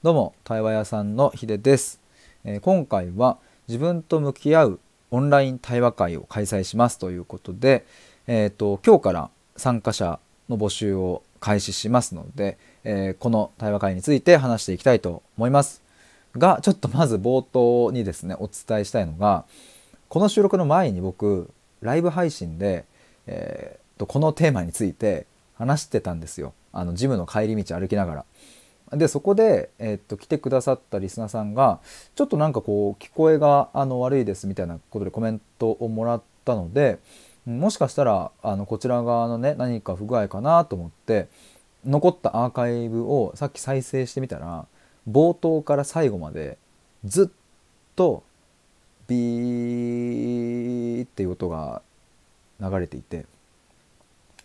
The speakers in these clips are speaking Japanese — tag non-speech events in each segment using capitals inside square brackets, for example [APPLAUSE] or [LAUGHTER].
どうも対話屋さんのひでです、えー、今回は自分と向き合うオンライン対話会を開催しますということで、えーと、今日から参加者の募集を開始しますので、えー、この対話会について話していきたいと思います。がちょっとまず冒頭にですねお伝えしたいのがこの収録の前に僕ライブ配信で、えーとこのテーマについて話してたんですよ。あのジムの帰り道歩きながら。でそこで、え、っと来てくださったリスナーさんがちょっとなんかこう聞こえがあの悪いですみたいなことでコメントをもらったのでもしかしたらあのこちら側のね何か不具合かなと思って残ったアーカイブをさっき再生してみたら冒頭から最後までずっとビーっていう音が流れていて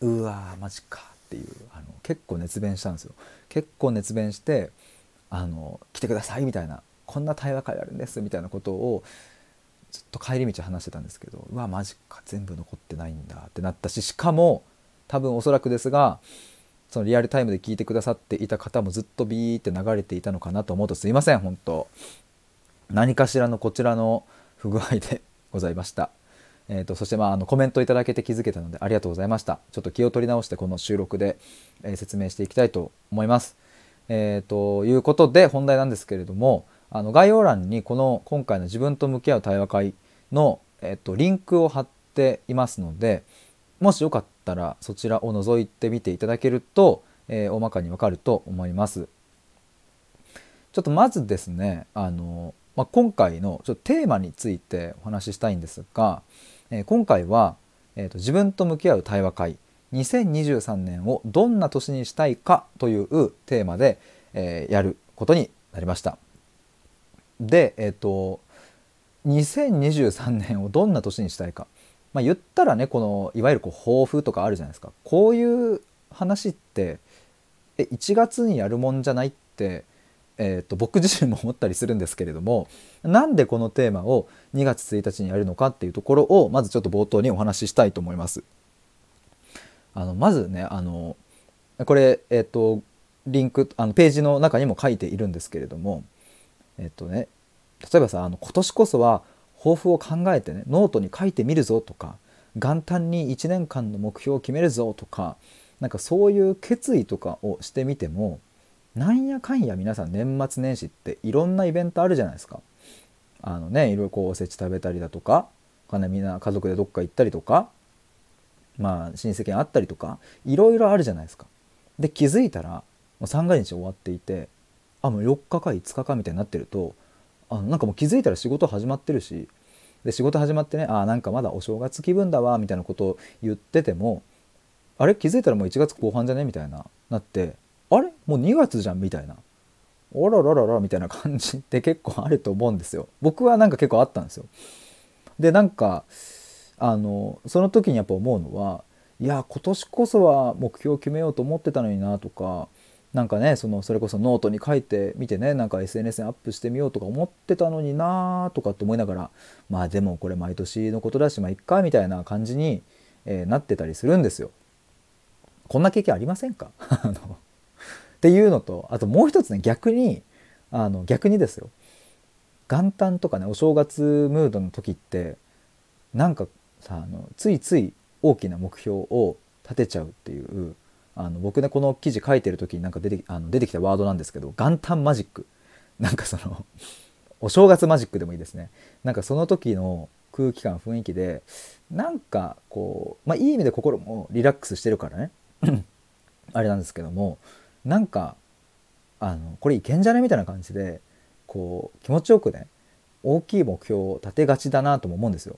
うわーマジかっていうあの結構熱弁したんですよ。結構熱弁してあの来てくださいみたいなこんな対話会あるんですみたいなことをずっと帰り道話してたんですけどうわマジか全部残ってないんだってなったししかも多分おそらくですがそのリアルタイムで聞いてくださっていた方もずっとビーって流れていたのかなと思うとすいません本当何かしらのこちらの不具合でございました。えーと、そして、まあ、あのコメントいただけて気づけたのでありがとうございましたちょっと気を取り直してこの収録で、えー、説明していきたいと思います。えー、ということで本題なんですけれどもあの概要欄にこの今回の自分と向き合う対話会の、えーと、リンクを貼っていますのでもしよかったらそちらを覗いてみていただけると、えー、大まかにわかると思います。ちょっとまずですねあの、まあ、今回のちょっとテーマについてお話ししたいんですがえー、今回は、えーと、自分と向き合う対話会2023年をどんな年にしたいかというテーマで、えー、やることになりました。で、えっ、ー、と2023年をどんな年にしたいか、まあ、言ったらねこのいわゆるこう抱負とかあるじゃないですかこういう話ってえ1月にやるもんじゃないってえーと、僕自身も思ったりするんですけれどもなんでこのテーマを2月1日にやるのかっていうところをまずちょっと冒頭にお話ししたいと思います。あのまずねあのこれ、えっ、ー、とリンクあのページの中にも書いているんですけれどもえっ、ー、とね例えばさあの今年こそは抱負を考えてねノートに書いてみるぞとか元旦に1年間の目標を決めるぞとかなんかそういう決意とかをしてみてもなんやかんや皆さん年末年始っていろんなイベントあるじゃないですか。あのねいろいろこうおせち食べたりだとかかみんな家族でどっか行ったりとかまあ親戚に会ったりとかいろいろあるじゃないですか。で気づいたらもう三が日終わっていてあもう4日か5日かみたいになってるとあなんかもう気づいたら仕事始まってるしで仕事始まってねあなんかまだお正月気分だわみたいなことを言っててもあれ？気づいたらもう1月後半じゃね？みたいななってあれ？もう2月じゃん？みたいな。おららららみたいな感じって結構あると思うんですよ。僕はなんか結構あったんですよ。でなんかあのその時にやっぱ思うのはいや今年こそは目標を決めようと思ってたのになとかなんかねそのそれこそノートに書いてみてねなんか SNS にアップしてみようとか思ってたのになとかって思いながらまあでもこれ毎年のことだしまあいっかみたいな感じに、えー、なってたりするんですよ。こんな経験ありませんか？[LAUGHS] っていうのとあともう一つね逆にあの逆にですよ。元旦とかねお正月ムードの時ってなんかさあのついつい大きな目標を立てちゃうっていうあの僕ねこの記事書いてる時になんか出てあの出てきたワードなんですけど元旦マジック。なんかそのお正月マジックでもいいですね。なんかその時の空気感雰囲気でなんかこうまあいい意味で心もリラックスしてるからね。[CLEARS THROAT] あれなんですけどもなんかあのこれいけんじゃね？みたいな感じでこう気持ちよくね大きい目標を立てがちだなとも思うんですよ。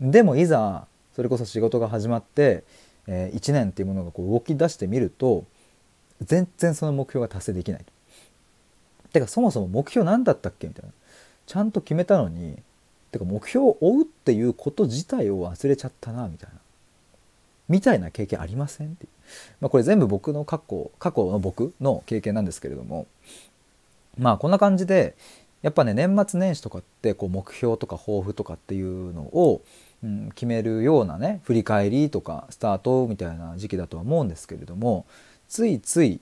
でもいざそれこそ仕事が始まって、えー、1年っていうものがこう動き出してみると全然その目標が達成できない。てかそもそも目標何だったっけ？みたいな。ちゃんと決めたのにてか目標を追うっていうこと自体を忘れちゃったなみたいな。みたいな経験ありませんっていう。まあ、これ全部僕の過去過去の僕の経験なんですけれども。まあこんな感じでやっぱね年末年始とかってこう目標とか抱負とかっていうのを、決めるようなね振り返りとかスタートみたいな時期だとは思うんですけれどもついつい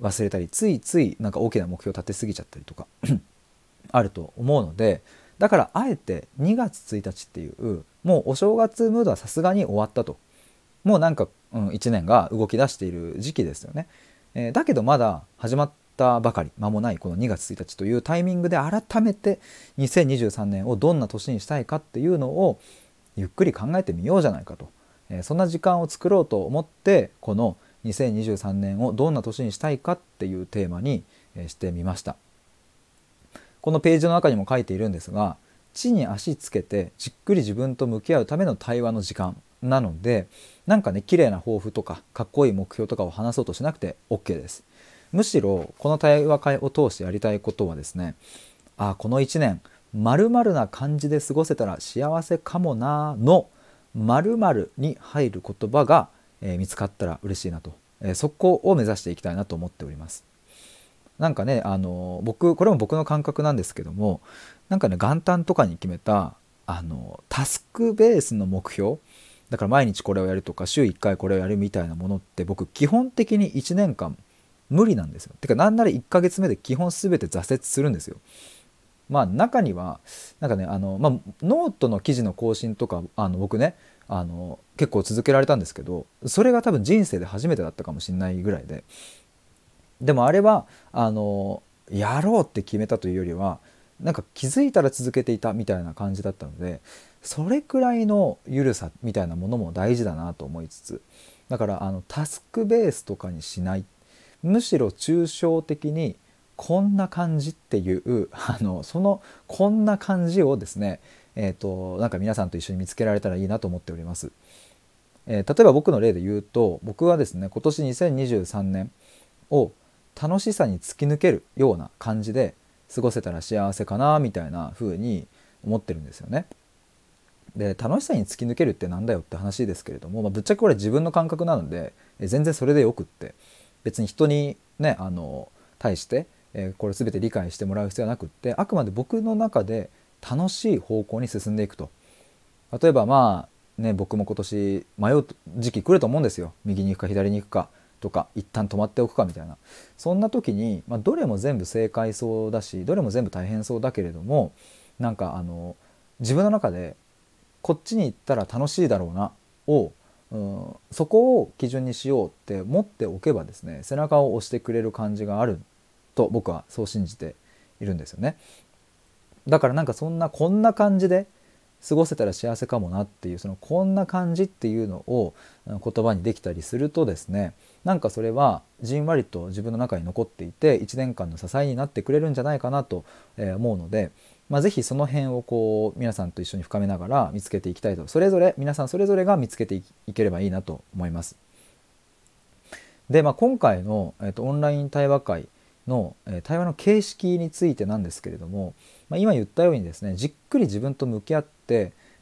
忘れたりついついなんか大きな目標を立てすぎちゃったりとか [CLEARS THROAT] あると思うのでだからあえて2月1日っていうもうお正月ムードはさすがに終わったと。もうなんか、うん、1年が動き出している時期ですよね、えー、だけどまだ始まったばかり間もないこの2月1日というタイミングで改めて2023年をどんな年にしたいかっていうのをゆっくり考えてみようじゃないかと、えー、そんな時間を作ろうと思ってこの2023年をどんな年にしたいかっていうテーマにしてみました。このページの中にも書いているんですが地に足つけてじっくり自分と向き合うための対話の時間。なのでなんかね綺麗な抱負とかかっこいい目標とかを話そうとしなくて OK ですむしろこの対話会を通してやりたいことはですねあこの1年まるな感じで過ごせたら幸せかもなのまるに入る言葉がえー、見つかったら嬉しいなと、えー、そこを目指していきたいなと思っております。なんかねあの僕これも僕の感覚なんですけどもなんかね元旦とかに決めたあのタスクベースの目標だから毎日これをやるとか週1回これをやるみたいなものって僕基本的に1年間無理なんですよ。てかなんなら1ヶ月目で基本全て挫折するんですよ。まあ中にはなんかねあの、まあ、ノートの記事の更新とかあの僕ねあの結構続けられたんですけどそれが多分人生で初めてだったかもしれないぐらいででもあれはあのやろうって決めたというよりはなんか気づいたら続けていたみたいな感じだったのでそれくらいの緩さみたいなものも大事だなと思いつつだからあのタスクベースとかにしないむしろ抽象的にこんな感じっていうあのそのこんな感じをですねえーと、なんか皆さんと一緒に見つけられたらいいなと思っております。えー、例えば僕の例で言うと僕はですね今年2023年を楽しさに突き抜けるような感じで過ごせたら幸せかなみたいな風に思ってるんですよね。で楽しさに突き抜けるってなんだよって話ですけれども、まあ、ぶっちゃけこれ自分の感覚なので全然それでよくって別に人にねあの対して、え、これ全て理解してもらう必要はなくってあくまで僕の中で楽しい方向に進んでいくと。例えばまあね僕も今年迷う時期来ると思うんですよ。右に行くか左に行くかとか一旦止まっておくかみたいな。そんな時に、まあ、どれも全部正解そうだしどれも全部大変そうだけれどもなんかあの自分の中でこっちに行ったら楽しいだろうなを、うん、そこを基準にしようって持っておけばですね背中を押してくれる感じがあると僕はそう信じているんですよね。だからなんかそんなこんな感じで過ごせたら幸せかもなっていうそのこんな感じっていうのを言葉にできたりするとですねなんかそれはじんわりと自分の中に残っていて1年間の支えになってくれるんじゃないかなと思うので、まあ、是非その辺をこう皆さんと一緒に深めながら見つけていきたいとそれぞれ皆さんそれぞれが見つけていければいいなと思います。で、まあ、今回の、えー、とオンライン対話会の、え対話の形式についてなんですけれども、まあ、今言ったようにですねじっくり自分と向き合って、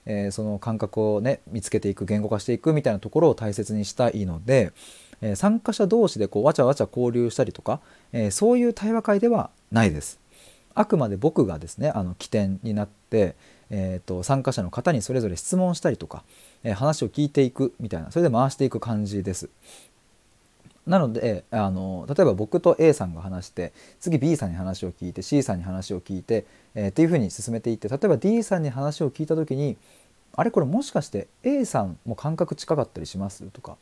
えー、その感覚をね見つけていく言語化していくみたいなところを大切にしたいので、えー、参加者同士でこうわちゃわちゃ交流したりとか、えー、そういう対話会ではないです。あくまで僕がですねあの起点になって、えーと、参加者の方にそれぞれ質問したりとか、え話を聞いていくみたいなそれで回していく感じです。なのであの例えば僕と A さんが話して次 B さんに話を聞いて C さんに話を聞いて、えー、っていうふうに進めていって例えば D さんに話を聞いた時にあれこれもしかして A さんも感覚近かったりします？とか。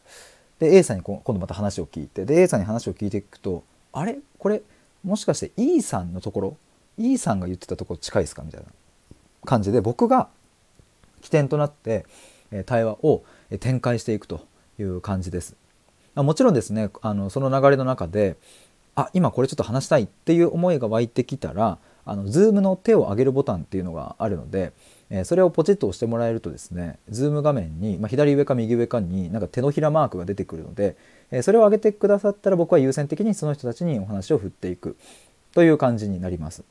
で A さんに今度また話を聞いてで A さんに話を聞いていくとあれ？これもしかして E さんのところ？E さんが言ってたところ近いですか？みたいな。感じで僕が起点となって対話を展開していくという感じです。もちろんですねあのその流れの中であ今これちょっと話したいっていう思いが湧いてきたらあの Zoom の手を上げるボタンっていうのがあるので、えー、それをポチッと押してもらえるとですね Zoom 画面に、まあ、左上か右上かになんか手のひらマークが出てくるので、えー、それを上げてくださったら僕は優先的にその人たちにお話を振っていくという感じになります。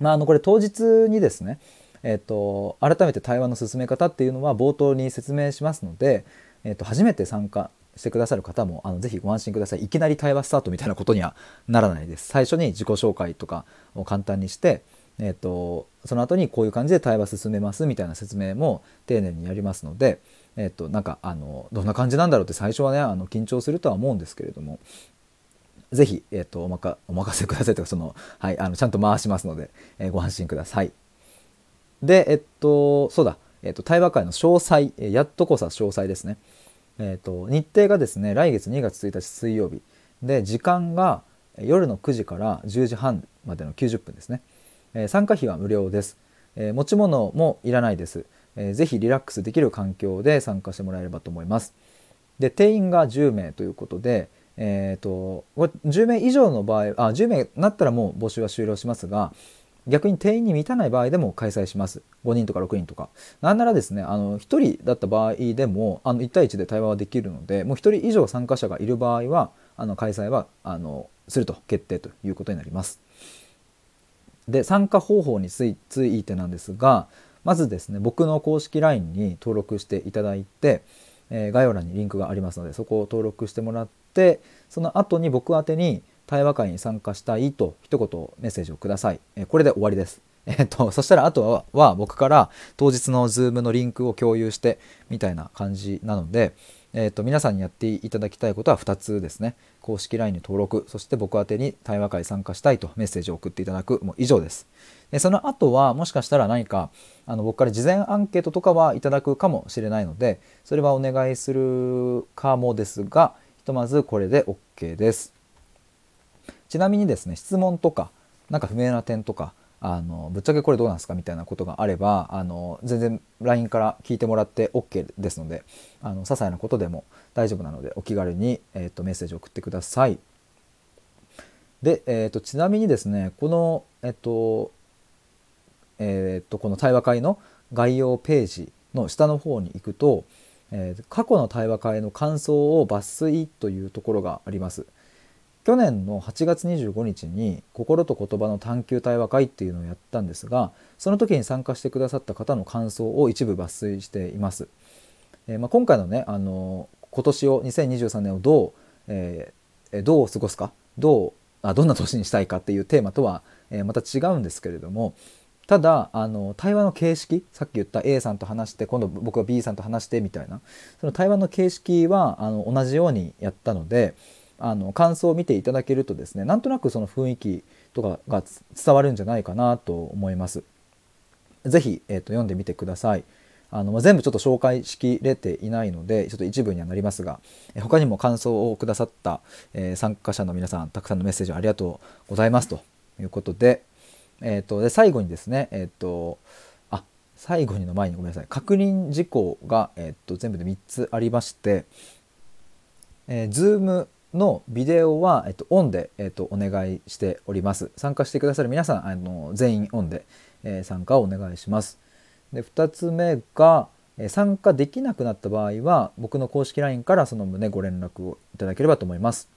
まあ、あのこれ当日にですねえーと、改めて対話の進め方っていうのは冒頭に説明しますので、えーと初めて参加してくださる方もあのぜひご安心くださいいきなり対話スタートみたいなことにはならないです最初に自己紹介とかを簡単にして、えーと、その後にこういう感じで対話進めますみたいな説明も丁寧にやりますので、えーと、なんかあのどんな感じなんだろうって最初はねあの緊張するとは思うんですけれどもぜひ、えーと、おまかお任せくださいとかその、はい、あのちゃんと回しますので、えー、ご安心ください。でえっとそうだ、えっと、対話会の詳細、えやっとこさ詳細ですね。えっと、日程がですね来月2月1日水曜日で時間が夜の9時から10時半までの90分ですね。えー、参加費は無料です。えー、持ち物もいらないです。えー、ぜひリラックスできる環境で参加してもらえればと思います。で定員が10名ということで、えーと、10名以上の場合あ10名になったらもう募集は終了しますが逆に定員に満たない場合でも開催します5人とか6人とかなんならですねあの1人だった場合でもあの1対1で対話はできるのでもう1人以上参加者がいる場合はあの開催はあのすると決定ということになります。で参加方法についてなんですがまずですね僕の公式 LINE に登録していただいて、えー、概要欄にリンクがありますのでそこを登録してもらってその後に僕宛に対話会に参加したいと一言メッセージをください。え、これで終わりです。[LAUGHS] えっと、そしたらあとは僕から当日の Zoom のリンクを共有してみたいな感じなので、えっと、皆さんにやっていただきたいことは2つですね。公式 LINE に登録、そして僕宛てに対話会参加したいとメッセージを送っていただく、もう以上です。でその後はもしかしたら何かあの僕から事前アンケートとかはいただくかもしれないので、それはお願いするかもですが、ひとまずこれで OK です。ちなみにですね、質問とか、何か不明な点とか、あのぶっちゃけこれどうなんですかみたいなことがあればあの全然 LINE から聞いてもらって OK ですのであの些細なことでも大丈夫なのでお気軽に、えーと、メッセージを送ってください。で、えーと、ちなみにですねこの、えっ、ー、とえーと、この対話会の概要ページの下の方に行くと、えー、過去の対話会の感想を抜粋というところがあります。去年の8月25日に「心と言葉の探求対話会」っていうのをやったんですがその時に参加してくださった方の感想を一部抜粋しています。えー、まあ、今回のねあの今年を2023年をどう、えー、どう過ごすか？どうあどんな年にしたいかっていうテーマとは、えー、また違うんですけれどもただあの対話の形式さっき言った A さんと話して今度僕は B さんと話してみたいなその対話の形式はあの同じようにやったのであの感想を見ていただけるとですねなんとなくその雰囲気とかが伝わるんじゃないかなと思います。ぜひ、えーと、読んでみてください。あのまあ、全部ちょっと紹介しきれていないのでちょっと一部にはなりますが、え他にも感想をくださった、えー、参加者の皆さんたくさんのメッセージありがとうございますということで,、えーと、で最後にですね、えーと、あ最後にの前にごめんなさい確認事項が、えー、と全部で3つありまして、えー、Zoom のビデオは、えっと、オンで、えっと、お願いしております。参加してくださる皆さん、あの全員オンで、えー、参加をお願いします。で2つ目が、え参加できなくなった場合は僕の公式 LINE からその旨ご連絡をいただければと思います。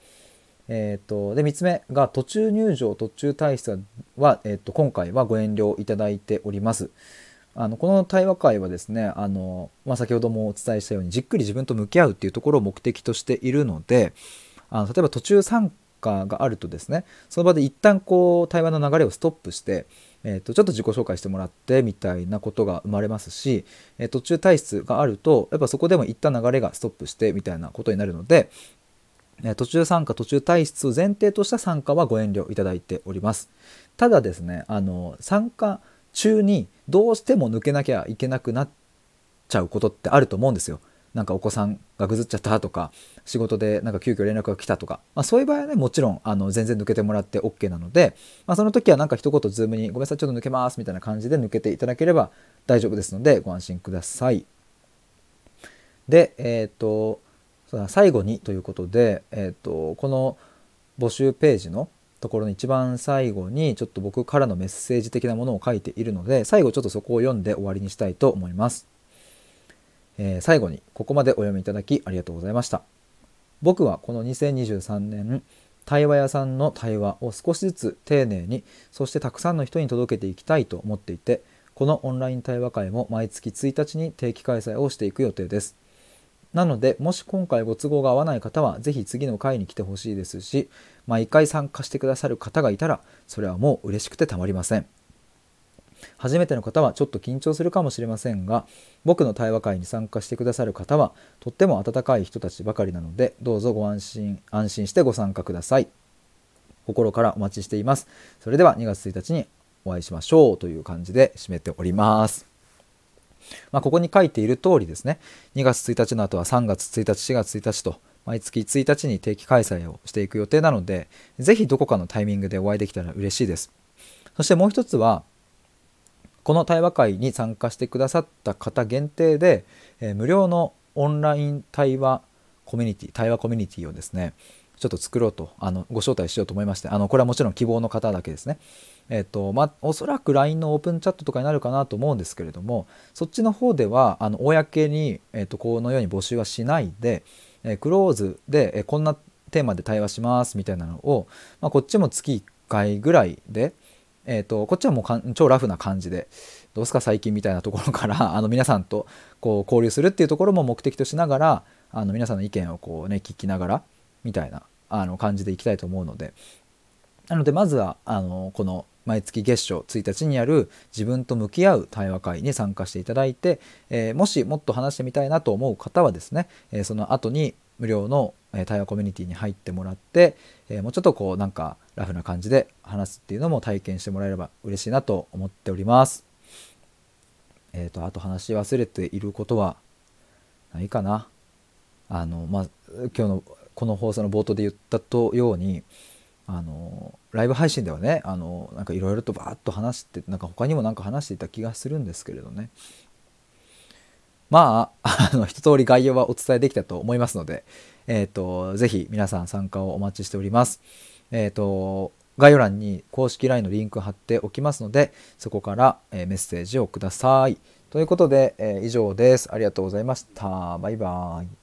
えーと、で3つ目が途中入場途中退出は、えーと今回はご遠慮いただいております。あのこの対話会はですねあの、まあ、先ほどもお伝えしたようにじっくり自分と向き合うっていうところを目的としているのであの例えば途中参加があるとですねその場で一旦こう対話の流れをストップして、えー、とちょっと自己紹介してもらってみたいなことが生まれますし、え、途中退出があるとやっぱそこでも一旦流れがストップしてみたいなことになるので途中参加途中退出を前提とした参加はご遠慮いただいております。ただですねあの参加中にどうしても抜けなきゃいけなくなっちゃうことってあると思うんですよ。なんかお子さんがぐずっちゃったとか仕事でなんか急遽連絡が来たとか、まあ、そういう場合はねもちろんあの全然抜けてもらって OK なので、まあ、その時はなんか一言ズームに「ごめんなさいちょっと抜けます」みたいな感じで抜けていただければ大丈夫ですのでご安心ください。でえっ、ー、と最後にということで、えーと、この募集ページのところの一番最後にちょっと僕からのメッセージ的なものを書いているので最後ちょっとそこを読んで終わりにしたいと思います。えー、最後にここまでお読みいただきありがとうございました。僕はこの2023年対話屋さんの対話を少しずつ丁寧にそしてたくさんの人に届けていきたいと思っていてこのオンライン対話会も毎月1日に定期開催をしていく予定です。なのでもし今回ご都合が合わない方は是非次の回に来てほしいですし毎回参加してくださる方がいたらそれはもう嬉しくてたまりません。初めての方はちょっと緊張するかもしれませんが僕の対話会に参加してくださる方はとっても温かい人たちばかりなのでどうぞご安心安心してご参加ください。心からお待ちしています。それでは2月1日にお会いしましょうという感じで締めております。まあ、ここに書いている通りですね。2月1日の後は3月1日4月1日と毎月1日に定期開催をしていく予定なので是非どこかのタイミングでお会いできたら嬉しいです。そしてもう一つはこの対話会に参加してくださった方限定で、え、無料のオンライン対話コミュニティ対話コミュニティをですねちょっと作ろうとあのご招待しようと思いましてあのこれはもちろん希望の方だけですね。えっ、とまあおそらく LINE のオープンチャットとかになるかなと思うんですけれどもそっちの方ではあの公に、えーと、このように募集はしないで、えー、クローズで、えー、こんなテーマで対話しますみたいなのを、まあ、こっちも月1回ぐらいで、えーと、こっちはもう超ラフな感じでどうすか最近みたいなところから [LAUGHS] あの皆さんとこう交流するっていうところも目的としながらあの皆さんの意見をこうね聞きながらみたいなあの感じでいきたいと思うので。なのでまずはあのこの毎月月初1日にやる自分と向き合う対話会に参加していただいて、えー、もしもっと話してみたいなと思う方はですね、えー、その後に無料の対話コミュニティに入ってもらって、え、もうちょっとこうなんかラフな感じで話すっていうのも体験してもらえれば嬉しいなと思っております。えっ、とあと話し忘れていることはないかな。あのまあ今日のこの放送の冒頭で言ったとようにあのライブ配信ではねあのなんかいろいろとバーッと話してなんか他にも何か話していた気がするんですけれどねまああの一通り概要はお伝えできたと思いますのでえっ、ー、とぜひ皆さん参加をお待ちしております。えっ、ー、と概要欄に公式 LINE のリンク貼っておきますのでそこから、メッセージをください。ということで、え以上です。ありがとうございました。バイバーイ。